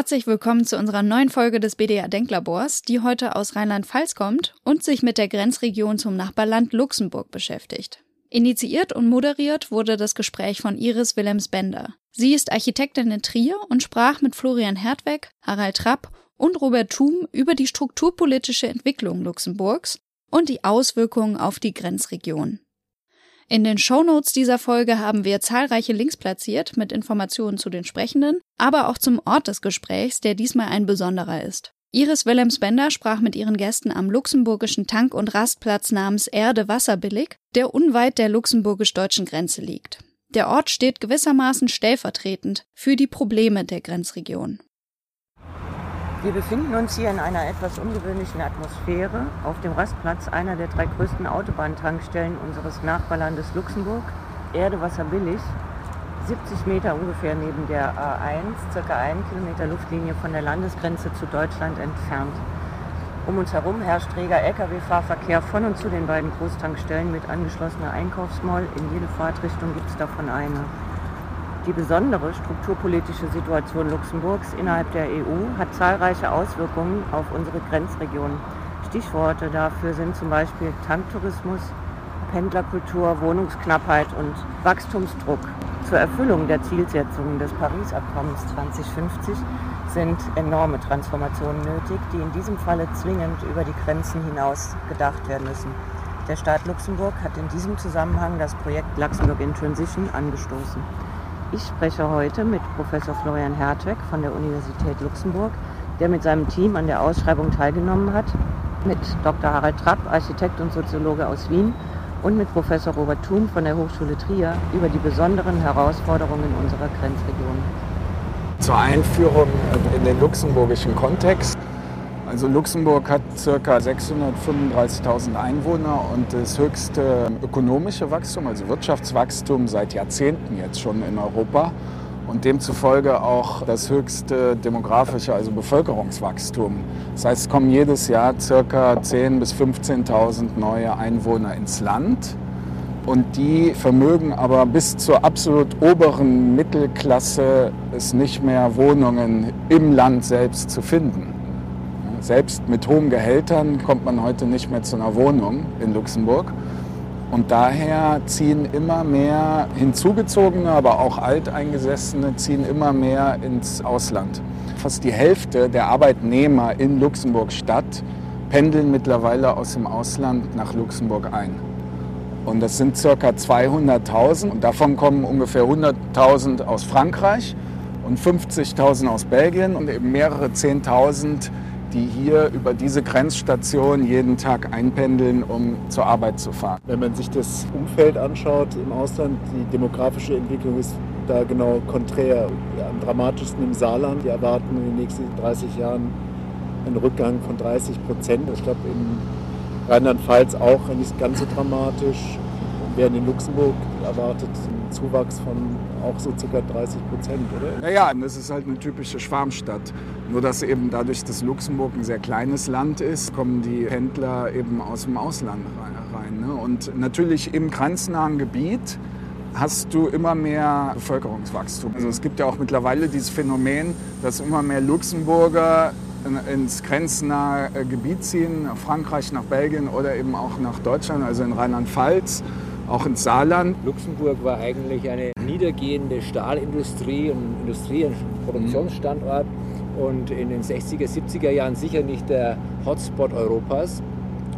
Herzlich willkommen zu unserer neuen Folge des BDA Denklabors, die heute aus Rheinland-Pfalz kommt und sich mit der Grenzregion zum Nachbarland Luxemburg beschäftigt. Initiiert und moderiert wurde das Gespräch von Iris Willems-Bender. Sie ist Architektin in Trier und sprach mit Florian Hertweg, Harald Trapp und Robert Thum über die strukturpolitische Entwicklung Luxemburgs und die Auswirkungen auf die Grenzregion. In den Shownotes dieser Folge haben wir zahlreiche Links platziert mit Informationen zu den Sprechenden, aber auch zum Ort des Gesprächs, der diesmal ein besonderer ist. Iris Willems-Bender sprach mit ihren Gästen am luxemburgischen Tank- und Rastplatz namens Erde Wasserbillig, der unweit der luxemburgisch-deutschen Grenze liegt. Der Ort steht gewissermaßen stellvertretend für die Probleme der Grenzregion. Wir befinden uns hier in einer etwas ungewöhnlichen Atmosphäre auf dem Rastplatz einer der drei größten Autobahntankstellen unseres Nachbarlandes Luxemburg, Erde Wasser billig, 70 Meter ungefähr neben der A1, circa einen Kilometer Luftlinie von der Landesgrenze zu Deutschland entfernt. Um uns herum herrscht reger Lkw-Fahrverkehr von und zu den beiden Großtankstellen mit angeschlossener Einkaufsmall. In jede Fahrtrichtung gibt es davon eine. Die besondere strukturpolitische Situation Luxemburgs innerhalb der EU hat zahlreiche Auswirkungen auf unsere Grenzregion. Stichworte dafür sind zum Beispiel Tanktourismus, Pendlerkultur, Wohnungsknappheit und Wachstumsdruck. Zur Erfüllung der Zielsetzungen des Paris-Abkommens 2050 sind enorme Transformationen nötig, die in diesem Falle zwingend über die Grenzen hinaus gedacht werden müssen. Der Staat Luxemburg hat in diesem Zusammenhang das Projekt Luxemburg in Transition angestoßen. Ich spreche heute mit Professor Florian Hertweg von der Universität Luxemburg, der mit seinem Team an der Ausschreibung teilgenommen hat, mit Dr. Harald Trapp, Architekt und Soziologe aus Wien und mit Professor Robert Thum von der Hochschule Trier über die besonderen Herausforderungen unserer Grenzregion. Zur Einführung in den luxemburgischen Kontext also Luxemburg hat ca. 635.000 Einwohner und das höchste ökonomische Wachstum, also Wirtschaftswachstum seit Jahrzehnten jetzt schon in Europa und demzufolge auch das höchste demografische, also Bevölkerungswachstum. Das heißt, es kommen jedes Jahr ca. 10.000 bis 15.000 neue Einwohner ins Land und die vermögen aber bis zur absolut oberen Mittelklasse es nicht mehr Wohnungen im Land selbst zu finden. Selbst mit hohen Gehältern kommt man heute nicht mehr zu einer Wohnung in Luxemburg. Und daher ziehen immer mehr Hinzugezogene, aber auch Alteingesessene ziehen immer mehr ins Ausland. Fast die Hälfte der Arbeitnehmer in Luxemburg-Stadt pendeln mittlerweile aus dem Ausland nach Luxemburg ein. Und das sind ca. 200.000 und davon kommen ungefähr 100.000 aus Frankreich und 50.000 aus Belgien und eben mehrere 10.000 die hier über diese Grenzstation jeden Tag einpendeln, um zur Arbeit zu fahren. Wenn man sich das Umfeld anschaut im Ausland, die demografische Entwicklung ist da genau konträr. Am dramatischsten im Saarland. Wir erwarten in den nächsten 30 Jahren einen Rückgang von 30 Prozent. Ich glaube, in Rheinland-Pfalz auch nicht ganz so dramatisch. Während in Luxemburg erwartet ein Zuwachs von auch so ca. 30 Prozent, oder? Naja, das ist halt eine typische Schwarmstadt. Nur dass eben dadurch, dass Luxemburg ein sehr kleines Land ist, kommen die Händler eben aus dem Ausland rein. Ne? Und natürlich im grenznahen Gebiet hast du immer mehr Bevölkerungswachstum. Also es gibt ja auch mittlerweile dieses Phänomen, dass immer mehr Luxemburger ins grenznahe Gebiet ziehen, nach Frankreich, nach Belgien oder eben auch nach Deutschland, also in Rheinland-Pfalz auch ins Saarland. Luxemburg war eigentlich eine niedergehende Stahlindustrie und Industrie- und Produktionsstandort und in den 60er, 70er Jahren sicher nicht der Hotspot Europas.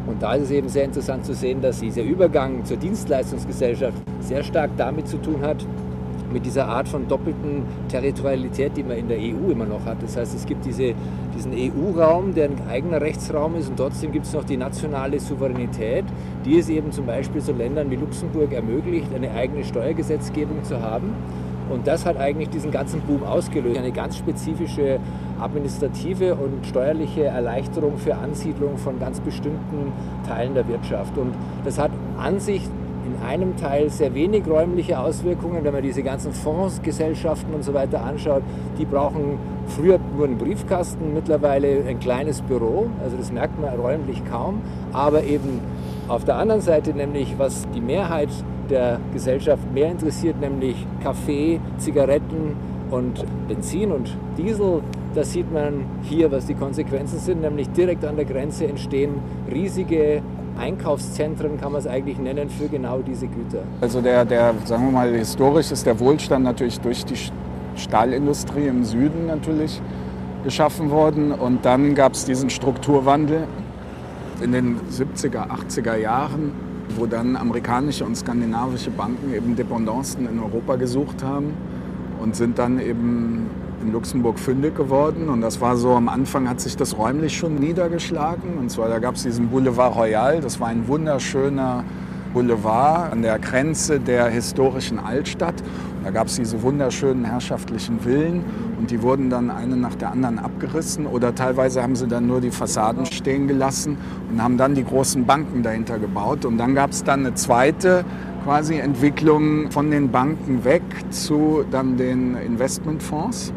Und da ist es eben sehr interessant zu sehen, dass dieser Übergang zur Dienstleistungsgesellschaft sehr stark damit zu tun hat, mit dieser Art von doppelten Territorialität, die man in der EU immer noch hat. Das heißt, es gibt diese, diesen EU-Raum, der ein eigener Rechtsraum ist und trotzdem gibt es noch die nationale Souveränität, die es eben zum Beispiel so Ländern wie Luxemburg ermöglicht, eine eigene Steuergesetzgebung zu haben. Und das hat eigentlich diesen ganzen Boom ausgelöst. Eine ganz spezifische administrative und steuerliche Erleichterung für Ansiedlung von ganz bestimmten Teilen der Wirtschaft. Und das hat an sich in einem Teil sehr wenig räumliche Auswirkungen. Wenn man diese ganzen Fondsgesellschaften und so weiter anschaut, die brauchen früher nur einen Briefkasten, mittlerweile ein kleines Büro. Also das merkt man räumlich kaum. Aber eben auf der anderen Seite nämlich, was die Mehrheit der Gesellschaft mehr interessiert, nämlich Kaffee, Zigaretten und Benzin und Diesel Das sieht man hier, was die Konsequenzen sind, nämlich direkt an der Grenze entstehen riesige Einkaufszentren, kann man es eigentlich nennen, für genau diese Güter. Also der, der, sagen wir mal, historisch ist der Wohlstand natürlich durch die Stahlindustrie im Süden natürlich geschaffen worden und dann gab es diesen Strukturwandel in den 70er, 80er Jahren, wo dann amerikanische und skandinavische Banken eben Dependancen in Europa gesucht haben und sind dann eben in Luxemburg fündig geworden. Und das war so, am Anfang hat sich das räumlich schon niedergeschlagen. Und zwar, da gab es diesen Boulevard Royal, das war ein wunderschöner Boulevard an der Grenze der historischen Altstadt. Da gab es diese wunderschönen herrschaftlichen Villen und die wurden dann eine nach der anderen abgerissen oder teilweise haben sie dann nur die Fassaden stehen gelassen und haben dann die großen Banken dahinter gebaut. Und dann gab es dann eine zweite quasi Entwicklung von den Banken weg zu dann den Investmentfonds.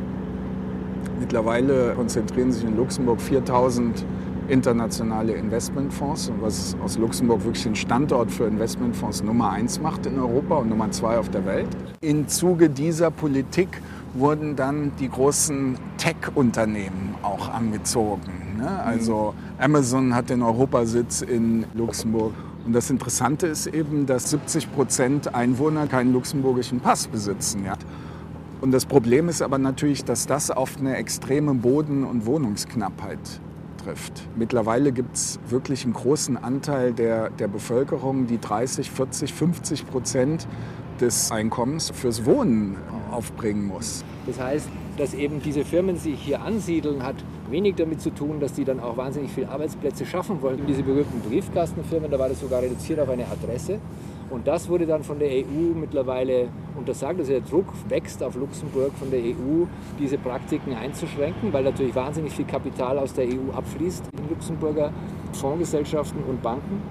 Mittlerweile konzentrieren sich in Luxemburg 4000 internationale Investmentfonds, was aus Luxemburg wirklich den Standort für Investmentfonds Nummer eins macht in Europa und Nummer zwei auf der Welt. Im Zuge dieser Politik wurden dann die großen Tech-Unternehmen auch angezogen. Ne? Also Amazon hat den Europasitz in Luxemburg. Und das Interessante ist eben, dass 70 Prozent Einwohner keinen luxemburgischen Pass besitzen. Ja? Und das Problem ist aber natürlich, dass das auf eine extreme Boden- und Wohnungsknappheit trifft. Mittlerweile gibt es wirklich einen großen Anteil der, der Bevölkerung, die 30, 40, 50 Prozent des Einkommens fürs Wohnen aufbringen muss. Das heißt, dass eben diese Firmen sich hier ansiedeln, hat wenig damit zu tun, dass die dann auch wahnsinnig viele Arbeitsplätze schaffen wollen. Diese berühmten Briefkastenfirmen, da war das sogar reduziert auf eine Adresse. Und das wurde dann von der EU mittlerweile untersagt. Also der Druck wächst auf Luxemburg von der EU, diese Praktiken einzuschränken, weil natürlich wahnsinnig viel Kapital aus der EU abfließt in Luxemburger Fondsgesellschaften und Banken.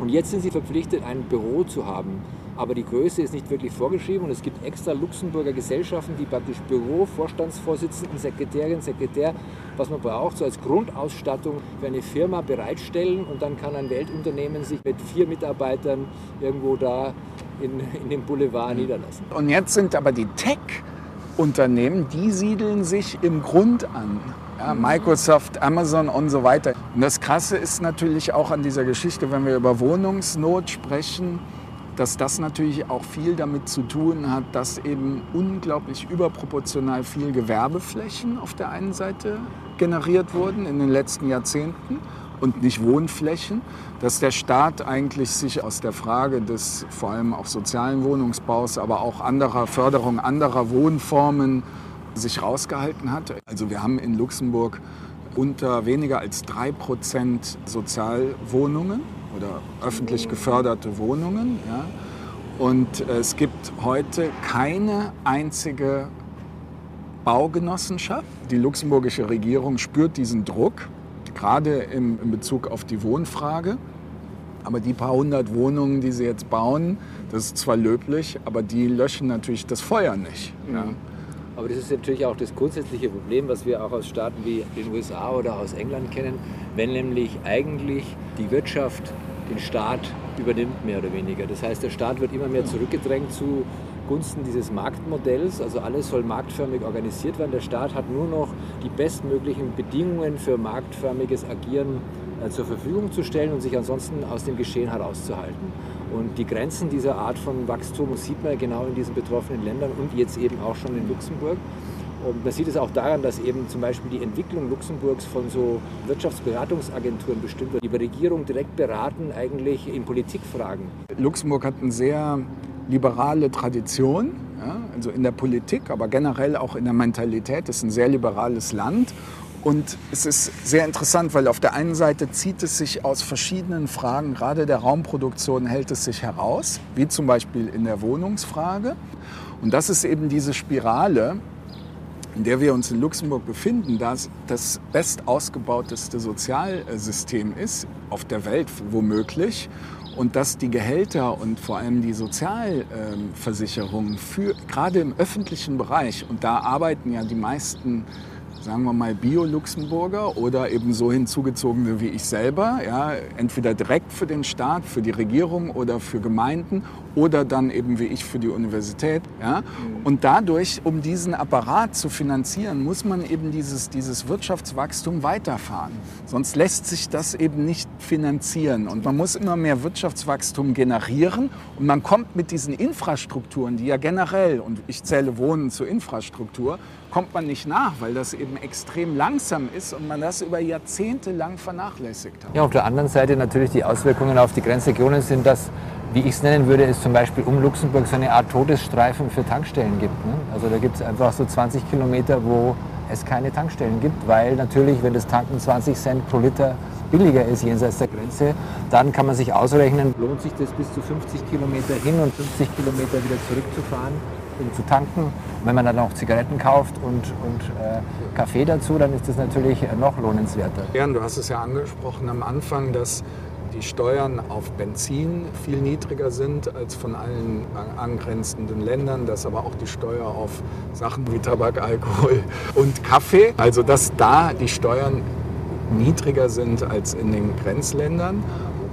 Und jetzt sind sie verpflichtet, ein Büro zu haben aber die Größe ist nicht wirklich vorgeschrieben und es gibt extra Luxemburger Gesellschaften, die praktisch Büro, Vorstandsvorsitzenden, Sekretärin, Sekretär, was man braucht, so als Grundausstattung für eine Firma bereitstellen und dann kann ein Weltunternehmen sich mit vier Mitarbeitern irgendwo da in, in dem Boulevard niederlassen. Und jetzt sind aber die Tech-Unternehmen, die siedeln sich im Grund an. Ja, Microsoft, Amazon und so weiter. Und das Krasse ist natürlich auch an dieser Geschichte, wenn wir über Wohnungsnot sprechen, dass das natürlich auch viel damit zu tun hat, dass eben unglaublich überproportional viel Gewerbeflächen auf der einen Seite generiert wurden in den letzten Jahrzehnten und nicht Wohnflächen, dass der Staat eigentlich sich aus der Frage des vor allem auch sozialen Wohnungsbaus, aber auch anderer Förderung anderer Wohnformen sich rausgehalten hat. Also wir haben in Luxemburg unter weniger als drei Prozent Sozialwohnungen oder öffentlich geförderte Wohnungen. Ja. Und es gibt heute keine einzige Baugenossenschaft. Die luxemburgische Regierung spürt diesen Druck, gerade im, in Bezug auf die Wohnfrage. Aber die paar hundert Wohnungen, die sie jetzt bauen, das ist zwar löblich, aber die löschen natürlich das Feuer nicht. Ja. Aber das ist natürlich auch das grundsätzliche Problem, was wir auch aus Staaten wie den USA oder aus England kennen, wenn nämlich eigentlich die Wirtschaft den Staat übernimmt, mehr oder weniger. Das heißt, der Staat wird immer mehr zurückgedrängt zu Gunsten dieses Marktmodells. Also alles soll marktförmig organisiert werden. Der Staat hat nur noch die bestmöglichen Bedingungen für marktförmiges Agieren äh, zur Verfügung zu stellen und sich ansonsten aus dem Geschehen herauszuhalten. Und die Grenzen dieser Art von Wachstum sieht man genau in diesen betroffenen Ländern und jetzt eben auch schon in Luxemburg. Und man sieht es auch daran, dass eben zum Beispiel die Entwicklung Luxemburgs von so Wirtschaftsberatungsagenturen bestimmt wird, die über Regierung direkt beraten, eigentlich in Politikfragen. Luxemburg hat eine sehr liberale Tradition, ja, also in der Politik, aber generell auch in der Mentalität. Es ist ein sehr liberales Land. Und es ist sehr interessant, weil auf der einen Seite zieht es sich aus verschiedenen Fragen, gerade der Raumproduktion hält es sich heraus, wie zum Beispiel in der Wohnungsfrage. Und das ist eben diese Spirale, in der wir uns in Luxemburg befinden, das das best ausgebauteste Sozialsystem ist, auf der Welt womöglich, und dass die Gehälter und vor allem die Sozialversicherungen für, gerade im öffentlichen Bereich, und da arbeiten ja die meisten sagen wir mal Bio-Luxemburger oder eben so hinzugezogene wie ich selber, ja, entweder direkt für den Staat, für die Regierung oder für Gemeinden oder dann eben wie ich für die Universität. Ja. Und dadurch, um diesen Apparat zu finanzieren, muss man eben dieses, dieses Wirtschaftswachstum weiterfahren. Sonst lässt sich das eben nicht finanzieren. Und man muss immer mehr Wirtschaftswachstum generieren und man kommt mit diesen Infrastrukturen, die ja generell, und ich zähle Wohnen zur Infrastruktur, kommt man nicht nach, weil das eben extrem langsam ist und man das über Jahrzehnte lang vernachlässigt hat. Ja, auf der anderen Seite natürlich die Auswirkungen auf die Grenzregionen sind, dass, wie ich es nennen würde, es zum Beispiel um Luxemburg so eine Art Todesstreifen für Tankstellen gibt. Ne? Also da gibt es einfach so 20 Kilometer, wo es keine Tankstellen gibt, weil natürlich, wenn das Tanken 20 Cent pro Liter billiger ist jenseits der Grenze, dann kann man sich ausrechnen, lohnt sich das bis zu 50 Kilometer hin und 50 Kilometer wieder zurückzufahren um zu tanken. Wenn man dann noch Zigaretten kauft und, und äh, Kaffee dazu, dann ist das natürlich noch lohnenswerter. Jan, du hast es ja angesprochen am Anfang, dass die Steuern auf Benzin viel niedriger sind als von allen angrenzenden Ländern, dass aber auch die Steuer auf Sachen wie Tabak, Alkohol und Kaffee, also dass da die Steuern niedriger sind als in den Grenzländern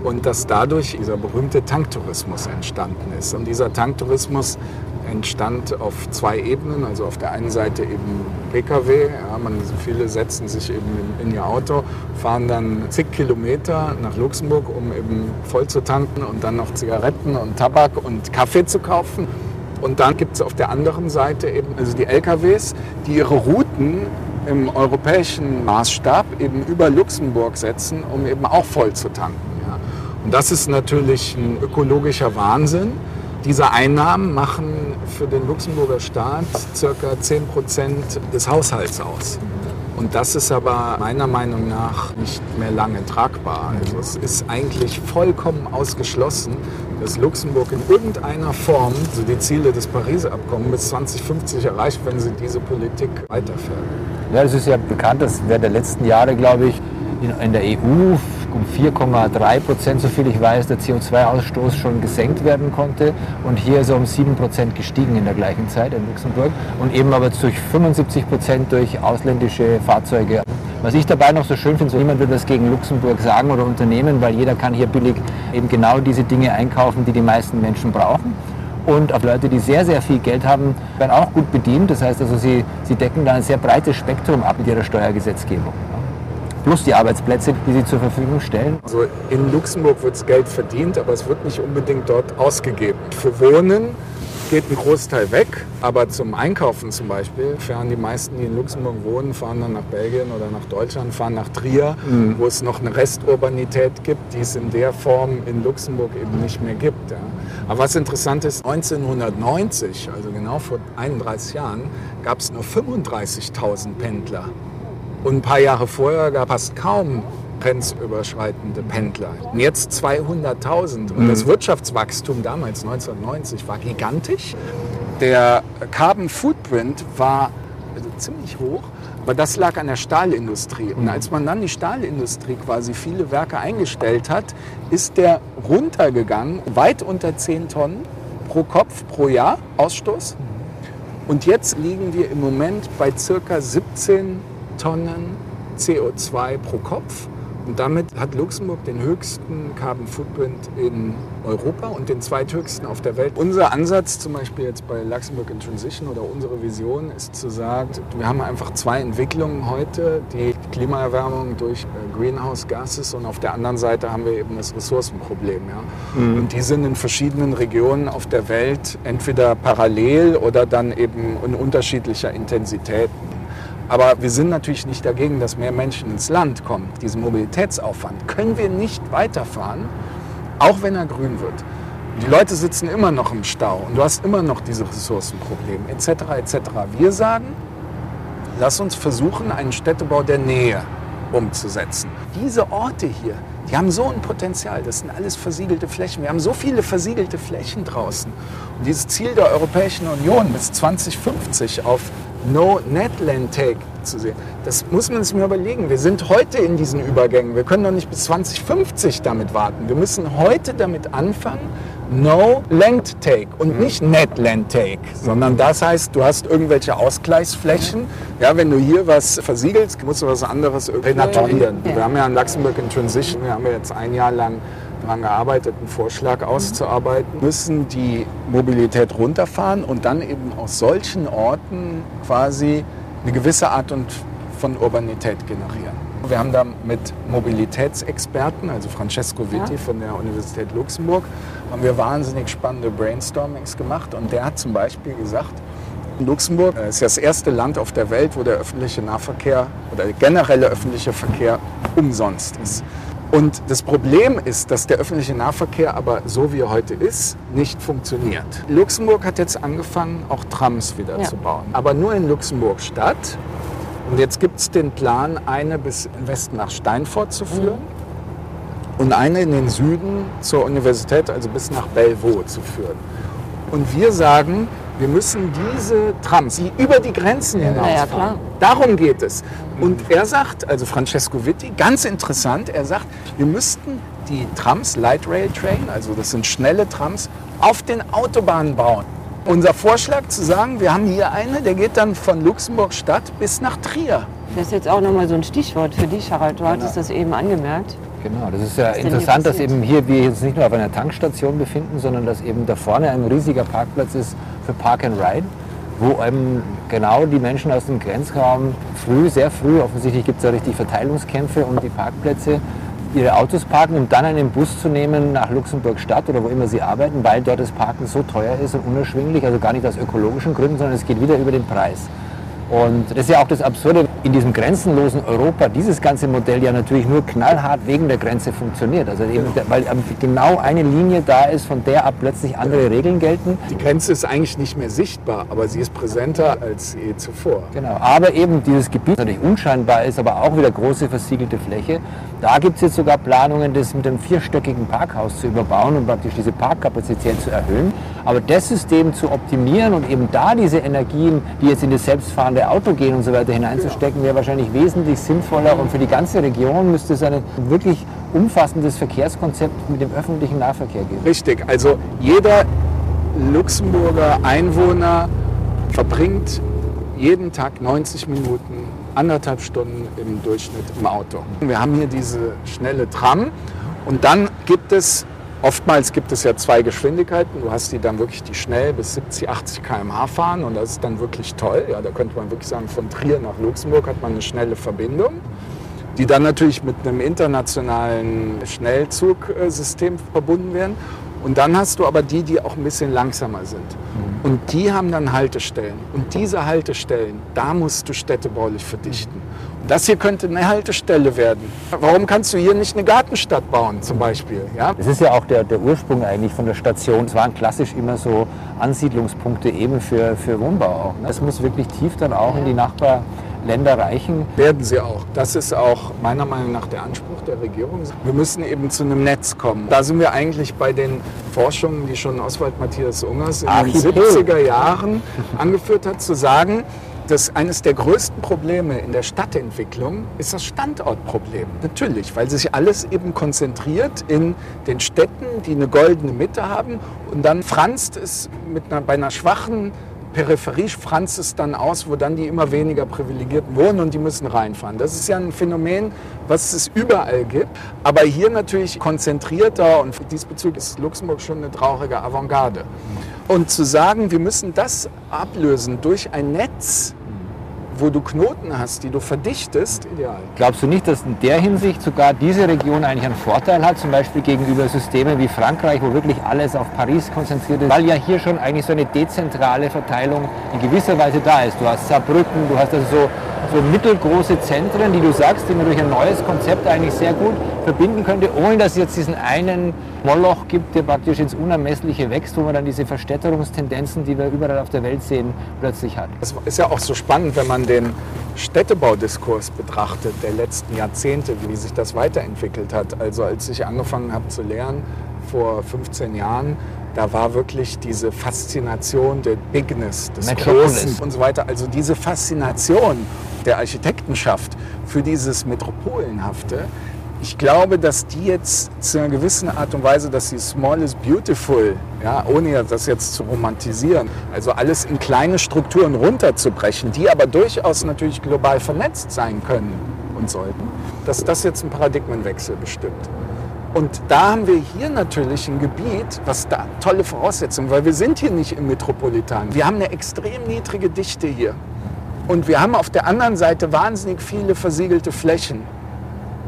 und dass dadurch dieser berühmte Tanktourismus entstanden ist. Und dieser Tanktourismus entstand auf zwei Ebenen. Also auf der einen Seite eben Pkw. Ja, man, viele setzen sich eben in, ihr Auto, fahren dann zig Kilometer nach Luxemburg, um eben voll zu tanken und dann noch Zigaretten und Tabak und Kaffee zu kaufen. Und dann gibt es auf der anderen Seite eben also die LKWs, die ihre Routen im europäischen Maßstab eben über Luxemburg setzen, um eben auch voll zu tanken. Ja. Und das ist natürlich ein ökologischer Wahnsinn. Diese Einnahmen machen für den Luxemburger Staat circa 10 Prozent des Haushalts aus. Und das ist aber meiner Meinung nach nicht mehr lange tragbar. Also es ist eigentlich vollkommen ausgeschlossen, dass Luxemburg in irgendeiner Form so die Ziele des Pariser Abkommens bis 2050 erreicht, wenn sie diese Politik weiterführen. Ja, das ist ja bekannt, dass während der letzten Jahre, glaube ich, in der EU um 4,3 Prozent, soviel ich weiß, der CO2-Ausstoß schon gesenkt werden konnte. Und hier ist er um 7 Prozent gestiegen in der gleichen Zeit in Luxemburg. Und eben aber durch 75 Prozent durch ausländische Fahrzeuge. Was ich dabei noch so schön finde, so niemand wird das gegen Luxemburg sagen oder Unternehmen, weil jeder kann hier billig eben genau diese Dinge einkaufen, die die meisten Menschen brauchen. Und auch Leute, die sehr, sehr viel Geld haben, werden auch gut bedient. Das heißt also, sie, sie decken da ein sehr breites Spektrum ab mit ihrer Steuergesetzgebung plus die Arbeitsplätze, die sie zur Verfügung stellen. Also in Luxemburg wird das Geld verdient, aber es wird nicht unbedingt dort ausgegeben. Für Wohnen geht ein Großteil weg, aber zum Einkaufen zum Beispiel fahren die meisten, die in Luxemburg wohnen, fahren dann nach Belgien oder nach Deutschland, fahren nach Trier, mhm. wo es noch eine Resturbanität gibt, die es in der Form in Luxemburg eben nicht mehr gibt. Ja. Aber was interessant ist, 1990, also genau vor 31 Jahren, gab es nur 35.000 Pendler und ein paar Jahre vorher gab es kaum grenzüberschreitende Pendler. Und jetzt 200.000. Und mhm. das Wirtschaftswachstum damals, 1990, war gigantisch. Der Carbon Footprint war also ziemlich hoch. Aber das lag an der Stahlindustrie. Und als man dann die Stahlindustrie quasi viele Werke eingestellt hat, ist der runtergegangen, weit unter 10 Tonnen pro Kopf pro Jahr Ausstoß. Und jetzt liegen wir im Moment bei circa 17 Tonnen CO2 pro Kopf. Und damit hat Luxemburg den höchsten Carbon Footprint in Europa und den zweithöchsten auf der Welt. Unser Ansatz zum Beispiel jetzt bei Luxemburg in Transition oder unsere Vision ist zu sagen, wir haben einfach zwei Entwicklungen heute, die Klimaerwärmung durch äh, Greenhouse Gases und auf der anderen Seite haben wir eben das Ressourcenproblem. Ja? Mhm. Und die sind in verschiedenen Regionen auf der Welt entweder parallel oder dann eben in unterschiedlicher Intensität. Aber wir sind natürlich nicht dagegen, dass mehr Menschen ins Land kommen. Diesen Mobilitätsaufwand können wir nicht weiterfahren, auch wenn er grün wird. Die Leute sitzen immer noch im Stau und du hast immer noch diese Ressourcenprobleme etc. etc. Wir sagen, lass uns versuchen, einen Städtebau der Nähe umzusetzen. Diese Orte hier, die haben so ein Potenzial. Das sind alles versiegelte Flächen. Wir haben so viele versiegelte Flächen draußen. Und dieses Ziel der Europäischen Union bis 2050 auf No Net Land Take zu sehen. Das muss man sich mal überlegen. Wir sind heute in diesen Übergängen. Wir können doch nicht bis 2050 damit warten. Wir müssen heute damit anfangen, No Land Take und nicht Net Land Take, sondern das heißt, du hast irgendwelche Ausgleichsflächen. Ja, wenn du hier was versiegelst, musst du was anderes renaturieren. Wir haben ja in Luxemburg in Transition, wir haben ja jetzt ein Jahr lang daran gearbeitet, einen Vorschlag auszuarbeiten, müssen die Mobilität runterfahren und dann eben aus solchen Orten quasi eine gewisse Art und von Urbanität generieren. Wir haben da mit Mobilitätsexperten, also Francesco Vitti ja. von der Universität Luxemburg, haben wir wahnsinnig spannende Brainstormings gemacht. Und der hat zum Beispiel gesagt, Luxemburg ist das erste Land auf der Welt, wo der öffentliche Nahverkehr oder der generelle öffentliche Verkehr umsonst ist. Und das Problem ist, dass der öffentliche Nahverkehr aber so wie er heute ist, nicht funktioniert. Luxemburg hat jetzt angefangen, auch Trams wieder ja. zu bauen. Aber nur in Luxemburg Stadt. Und jetzt gibt es den Plan, eine bis im Westen nach Steinfurt zu führen. Mhm und eine in den Süden zur Universität, also bis nach Bellevaux zu führen. Und wir sagen, wir müssen diese Trams, die über die Grenzen hinausfahren, ja, darum geht es. Und er sagt, also Francesco Vitti, ganz interessant, er sagt, wir müssten die Trams, Light Rail Train, also das sind schnelle Trams, auf den Autobahnen bauen. Unser Vorschlag zu sagen, wir haben hier eine, der geht dann von Luxemburg Stadt bis nach Trier. Das ist jetzt auch nochmal so ein Stichwort für dich, Harald. Du genau. hattest das eben angemerkt. Genau, das ist ja Was interessant, dass eben hier wir uns nicht nur auf einer Tankstation befinden, sondern dass eben da vorne ein riesiger Parkplatz ist für Park and Ride, wo eben genau die Menschen aus dem Grenzraum früh, sehr früh, offensichtlich gibt es da richtig Verteilungskämpfe um die Parkplätze, ihre Autos parken, um dann einen Bus zu nehmen nach Luxemburg Stadt oder wo immer sie arbeiten, weil dort das Parken so teuer ist und unerschwinglich, also gar nicht aus ökologischen Gründen, sondern es geht wieder über den Preis. Und das ist ja auch das Absurde in diesem grenzenlosen Europa, dieses ganze Modell ja natürlich nur knallhart wegen der Grenze funktioniert. Also eben, weil genau eine Linie da ist, von der ab plötzlich andere Regeln gelten. Die Grenze ist eigentlich nicht mehr sichtbar, aber sie ist präsenter als je zuvor. Genau, aber eben dieses Gebiet natürlich unscheinbar ist, aber auch wieder große versiegelte Fläche. Da gibt es jetzt sogar Planungen, das mit einem vierstöckigen Parkhaus zu überbauen und praktisch diese Parkkapazität zu erhöhen. Aber das System zu optimieren und eben da diese Energien, die jetzt in das selbstfahrende Auto gehen und so weiter hineinzustecken, wäre wahrscheinlich wesentlich sinnvoller. Und für die ganze Region müsste es ein wirklich umfassendes Verkehrskonzept mit dem öffentlichen Nahverkehr geben. Richtig, also jeder Luxemburger Einwohner verbringt jeden Tag 90 Minuten, anderthalb Stunden im Durchschnitt im Auto. Wir haben hier diese schnelle Tram und dann gibt es Oftmals gibt es ja zwei Geschwindigkeiten. Du hast die dann wirklich, die schnell bis 70, 80 km/h fahren und das ist dann wirklich toll. Ja, da könnte man wirklich sagen, von Trier nach Luxemburg hat man eine schnelle Verbindung, die dann natürlich mit einem internationalen Schnellzugsystem verbunden werden. Und dann hast du aber die, die auch ein bisschen langsamer sind. Mhm. Und die haben dann Haltestellen. Und diese Haltestellen, da musst du städtebaulich verdichten. Das hier könnte eine Haltestelle werden. Warum kannst du hier nicht eine Gartenstadt bauen zum Beispiel? Ja? Das ist ja auch der, der Ursprung eigentlich von der Station. Es waren klassisch immer so Ansiedlungspunkte eben für, für Wohnbau auch. Ne? Es muss wirklich tief dann auch in die Nachbarländer reichen. Werden sie auch. Das ist auch meiner Meinung nach der Anspruch der Regierung. Wir müssen eben zu einem Netz kommen. Da sind wir eigentlich bei den Forschungen, die schon Oswald Matthias Ungers in Archipel. den 70er Jahren angeführt hat, zu sagen, das eines der größten Probleme in der Stadtentwicklung ist das Standortproblem. Natürlich, weil sich alles eben konzentriert in den Städten, die eine goldene Mitte haben und dann franzt es mit einer, bei einer schwachen Peripherie franzt es dann aus, wo dann die immer weniger Privilegierten wohnen und die müssen reinfahren. Das ist ja ein Phänomen, was es überall gibt, aber hier natürlich konzentrierter und diesbezüglich ist Luxemburg schon eine traurige Avantgarde. Und zu sagen, wir müssen das ablösen durch ein Netz, wo du Knoten hast, die du verdichtest, ideal. Glaubst du nicht, dass in der Hinsicht sogar diese Region eigentlich einen Vorteil hat, zum Beispiel gegenüber Systemen wie Frankreich, wo wirklich alles auf Paris konzentriert ist, weil ja hier schon eigentlich so eine dezentrale Verteilung in gewisser Weise da ist. Du hast Saarbrücken, du hast also so so mittelgroße Zentren, die du sagst, die man durch ein neues Konzept eigentlich sehr gut verbinden könnte, ohne dass jetzt diesen einen Moloch gibt, der praktisch ins Unermessliche wächst, wo man dann diese Verstädterungstendenzen, die wir überall auf der Welt sehen, plötzlich hat. Es ist ja auch so spannend, wenn man den Städtebaudiskurs betrachtet der letzten Jahrzehnte, wie sich das weiterentwickelt hat. Also als ich angefangen habe zu lernen vor 15 Jahren, da war wirklich diese Faszination der Bigness, des Metropolis. Großen und so weiter. Also diese Faszination der Architektenschaft für dieses Metropolenhafte, ich glaube, dass die jetzt zu einer gewissen Art und Weise, dass sie small is beautiful, ja, ohne das jetzt zu romantisieren, also alles in kleine Strukturen runterzubrechen, die aber durchaus natürlich global vernetzt sein können und sollten, dass das jetzt einen Paradigmenwechsel bestimmt. Und da haben wir hier natürlich ein Gebiet, was da tolle Voraussetzungen, weil wir sind hier nicht im Metropolitan. Wir haben eine extrem niedrige Dichte hier. Und wir haben auf der anderen Seite wahnsinnig viele versiegelte Flächen.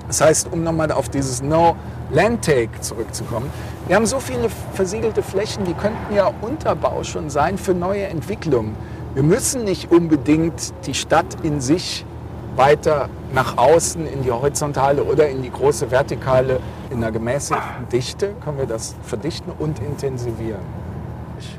Das heißt, um nochmal auf dieses No Land Take zurückzukommen, wir haben so viele versiegelte Flächen, die könnten ja Unterbau schon sein für neue Entwicklungen. Wir müssen nicht unbedingt die Stadt in sich weiter nach außen in die horizontale oder in die große vertikale in einer gemäßigten Dichte können wir das verdichten und intensivieren.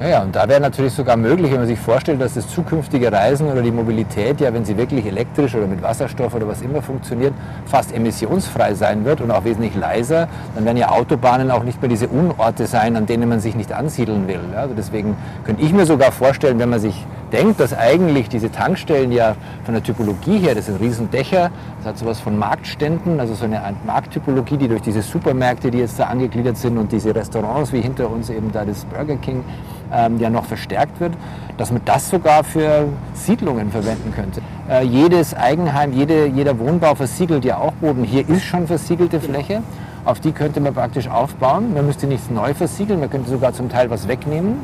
Ja, ja, und da wäre natürlich sogar möglich, wenn man sich vorstellt, dass das zukünftige Reisen oder die Mobilität, ja, wenn sie wirklich elektrisch oder mit Wasserstoff oder was immer funktioniert, fast emissionsfrei sein wird und auch wesentlich leiser, dann werden ja Autobahnen auch nicht mehr diese Unorte sein, an denen man sich nicht ansiedeln will. Ja, also deswegen könnte ich mir sogar vorstellen, wenn man sich denkt, dass eigentlich diese Tankstellen ja von der Typologie her, das sind Riesendächer, das hat sowas von Marktständen, also so eine Markttypologie, die durch diese Supermärkte, die jetzt da angegliedert sind und diese Restaurants wie hinter uns eben da das Burger King, ähm, ja noch verstärkt wird, dass man das sogar für Siedlungen verwenden könnte. Äh, jedes Eigenheim, jede, jeder Wohnbau versiegelt ja auch Boden. Hier ist schon versiegelte Fläche. Auf die könnte man praktisch aufbauen. Man müsste nichts neu versiegeln, man könnte sogar zum Teil was wegnehmen.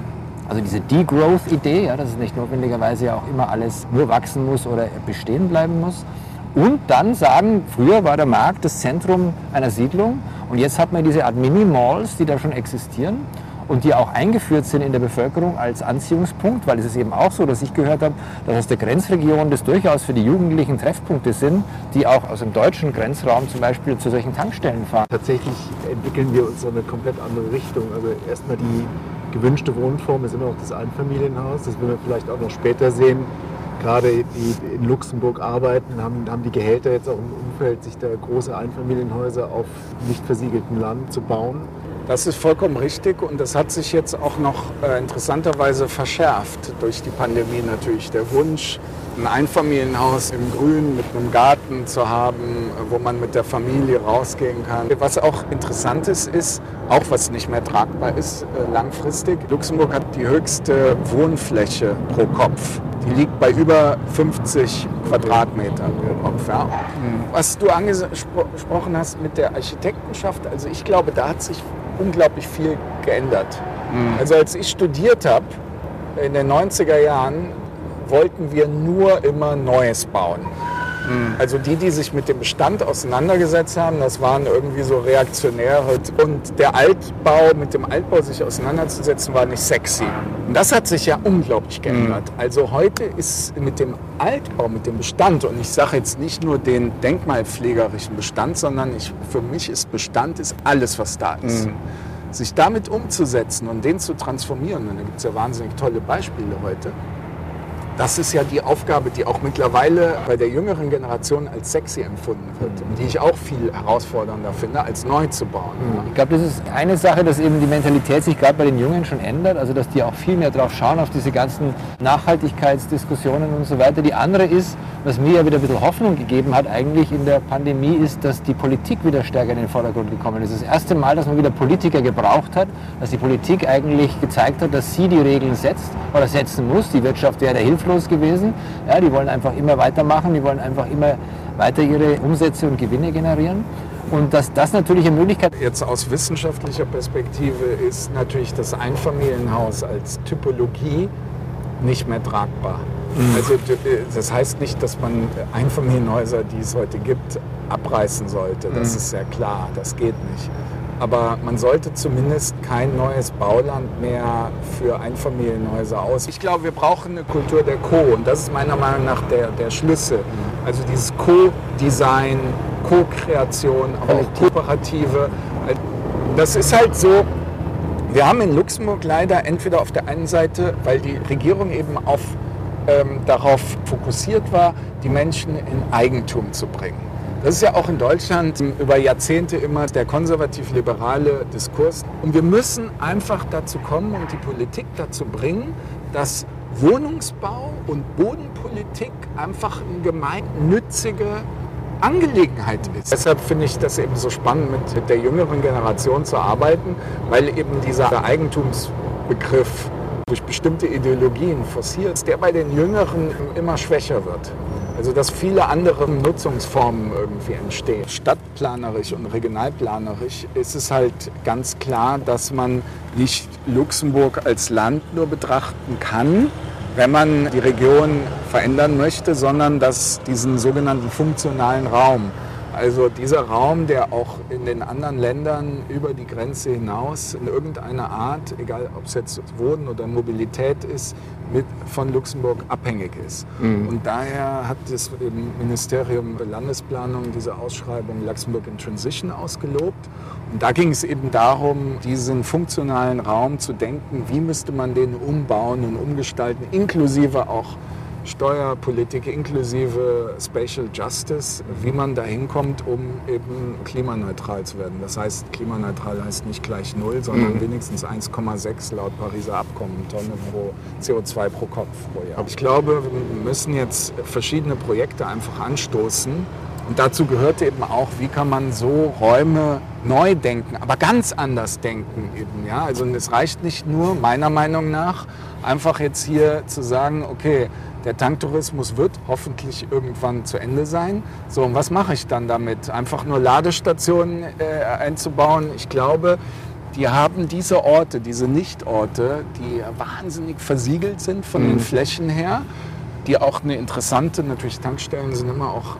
Also diese Degrowth-Idee, ja, dass es nicht notwendigerweise ja auch immer alles nur wachsen muss oder bestehen bleiben muss. Und dann sagen, früher war der Markt das Zentrum einer Siedlung und jetzt hat man diese Art Mini-Malls, die da schon existieren und die auch eingeführt sind in der Bevölkerung als Anziehungspunkt, weil es ist eben auch so, dass ich gehört habe, dass aus der Grenzregion das durchaus für die Jugendlichen Treffpunkte sind, die auch aus dem deutschen Grenzraum zum Beispiel zu solchen Tankstellen fahren. Tatsächlich entwickeln wir uns in eine komplett andere Richtung. Also erstmal die gewünschte Wohnform ist immer noch das Einfamilienhaus. Das werden wir vielleicht auch noch später sehen. Gerade die in Luxemburg arbeiten, haben, haben die Gehälter jetzt auch im Umfeld, sich da große Einfamilienhäuser auf nicht versiegeltem Land zu bauen. Das ist vollkommen richtig und das hat sich jetzt auch noch äh, interessanterweise verschärft durch die Pandemie natürlich. Der Wunsch, ein Einfamilienhaus im Grün mit einem Garten zu haben, wo man mit der Familie rausgehen kann. Was auch interessant ist, ist, auch was nicht mehr tragbar ist äh, langfristig, Luxemburg hat die höchste Wohnfläche pro Kopf. Die liegt bei über 50 Quadratmetern pro Kopf. Ja. Was du angesprochen hast mit der Architektenschaft, also ich glaube, da hat sich unglaublich viel geändert. Mhm. Also als ich studiert habe in den 90er Jahren, wollten wir nur immer Neues bauen. Mhm. Also die, die sich mit dem Bestand auseinandergesetzt haben, das waren irgendwie so Reaktionäre. Und der Altbau, mit dem Altbau sich auseinanderzusetzen, war nicht sexy. Und das hat sich ja unglaublich geändert. Mhm. Also heute ist mit dem Altbau, mit dem Bestand, und ich sage jetzt nicht nur den denkmalpflegerischen Bestand, sondern ich, für mich ist Bestand ist alles, was da ist. Mhm. Sich damit umzusetzen und den zu transformieren, und da gibt es ja wahnsinnig tolle Beispiele heute, das ist ja die Aufgabe, die auch mittlerweile bei der jüngeren Generation als sexy empfunden wird und die ich auch viel herausfordernder finde, als neu zu bauen. Mhm. Ich glaube, das ist eine Sache, dass eben die Mentalität sich gerade bei den Jungen schon ändert, also dass die auch viel mehr drauf schauen, auf diese ganzen Nachhaltigkeitsdiskussionen und so weiter. Die andere ist, was mir ja wieder ein bisschen Hoffnung gegeben hat eigentlich in der Pandemie, ist, dass die Politik wieder stärker in den Vordergrund gekommen ist. Das erste Mal, dass man wieder Politiker gebraucht hat, dass die Politik eigentlich gezeigt hat, dass sie die Regeln setzt oder setzen muss. Die Wirtschaft wäre der Hilfe hilflos gewesen. Ja, die wollen einfach immer weitermachen, die wollen einfach immer weiter ihre Umsätze und Gewinne generieren. Und dass das natürlich eine Möglichkeit Jetzt aus wissenschaftlicher Perspektive ist natürlich das Einfamilienhaus als Typologie nicht mehr tragbar. Mhm. Also das heißt nicht, dass man Einfamilienhäuser, die es heute gibt, abreißen sollte. Das mhm. ist sehr klar, das geht nicht. Aber man sollte zumindest kein neues Bauland mehr für Einfamilienhäuser aus. Ich glaube, wir brauchen eine Kultur der Co. Und das ist meiner Meinung nach der, der Schlüssel. Also dieses Co-Design, Co-Kreation, aber auch Kooperative. Das ist halt so, wir haben in Luxemburg leider entweder auf der einen Seite, weil die Regierung eben auf, ähm, darauf fokussiert war, die Menschen in Eigentum zu bringen. Das ist ja auch in Deutschland über Jahrzehnte immer der konservativ-liberale Diskurs. Und wir müssen einfach dazu kommen und die Politik dazu bringen, dass Wohnungsbau und Bodenpolitik einfach eine gemeinnützige Angelegenheit ist. Deshalb finde ich das eben so spannend, mit der jüngeren Generation zu arbeiten, weil eben dieser Eigentumsbegriff durch bestimmte Ideologien forciert, der bei den Jüngeren immer schwächer wird. Also dass viele andere Nutzungsformen irgendwie entstehen. Stadtplanerisch und regionalplanerisch ist es halt ganz klar, dass man nicht Luxemburg als Land nur betrachten kann, wenn man die Region verändern möchte, sondern dass diesen sogenannten funktionalen Raum, also dieser Raum, der auch in den anderen Ländern über die Grenze hinaus in irgendeiner Art, egal ob es jetzt Wohnen oder Mobilität ist, mit, von Luxemburg abhängig ist. Mhm. Und daher hat das Ministerium für Landesplanung diese Ausschreibung Luxemburg in Transition ausgelobt. Und da ging es eben darum, diesen funktionalen Raum zu denken, wie müsste man den umbauen und umgestalten, inklusive auch Steuerpolitik inklusive Spatial Justice, wie man da hinkommt, um eben klimaneutral zu werden. Das heißt, klimaneutral heißt nicht gleich null, sondern mhm. wenigstens 1,6 laut Pariser Abkommen Tonne pro CO2 pro Kopf pro Jahr. Ich glaube, wir müssen jetzt verschiedene Projekte einfach anstoßen. Und dazu gehört eben auch, wie kann man so Räume neu denken, aber ganz anders denken eben. Ja? Also es reicht nicht nur, meiner Meinung nach, einfach jetzt hier zu sagen, okay, der Tanktourismus wird hoffentlich irgendwann zu Ende sein. So, und was mache ich dann damit? Einfach nur Ladestationen äh, einzubauen? Ich glaube, die haben diese Orte, diese Nichtorte, die wahnsinnig versiegelt sind von mhm. den Flächen her, die auch eine interessante, natürlich Tankstellen sind immer auch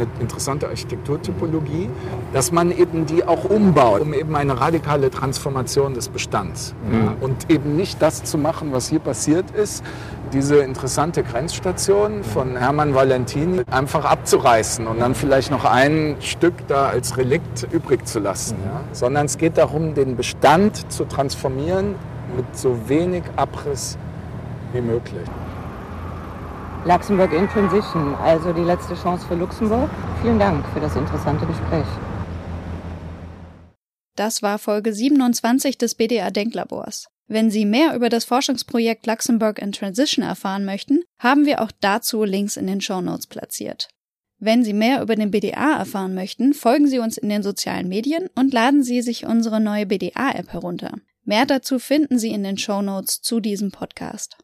eine interessante Architekturtypologie, dass man eben die auch umbaut, um eben eine radikale Transformation des Bestands. Mhm. Ja, und eben nicht das zu machen, was hier passiert ist, diese interessante Grenzstation von Hermann Valentini einfach abzureißen und dann vielleicht noch ein Stück da als Relikt übrig zu lassen. Mhm. Ja? Sondern es geht darum, den Bestand zu transformieren mit so wenig Abriss wie möglich. Luxemburg in Transition, also die letzte Chance für Luxemburg. Vielen Dank für das interessante Gespräch. Das war Folge 27 des BDA Denklabors. Wenn Sie mehr über das Forschungsprojekt Luxemburg in Transition erfahren möchten, haben wir auch dazu Links in den Show Notes platziert. Wenn Sie mehr über den BDA erfahren möchten, folgen Sie uns in den sozialen Medien und laden Sie sich unsere neue BDA-App herunter. Mehr dazu finden Sie in den Show Notes zu diesem Podcast.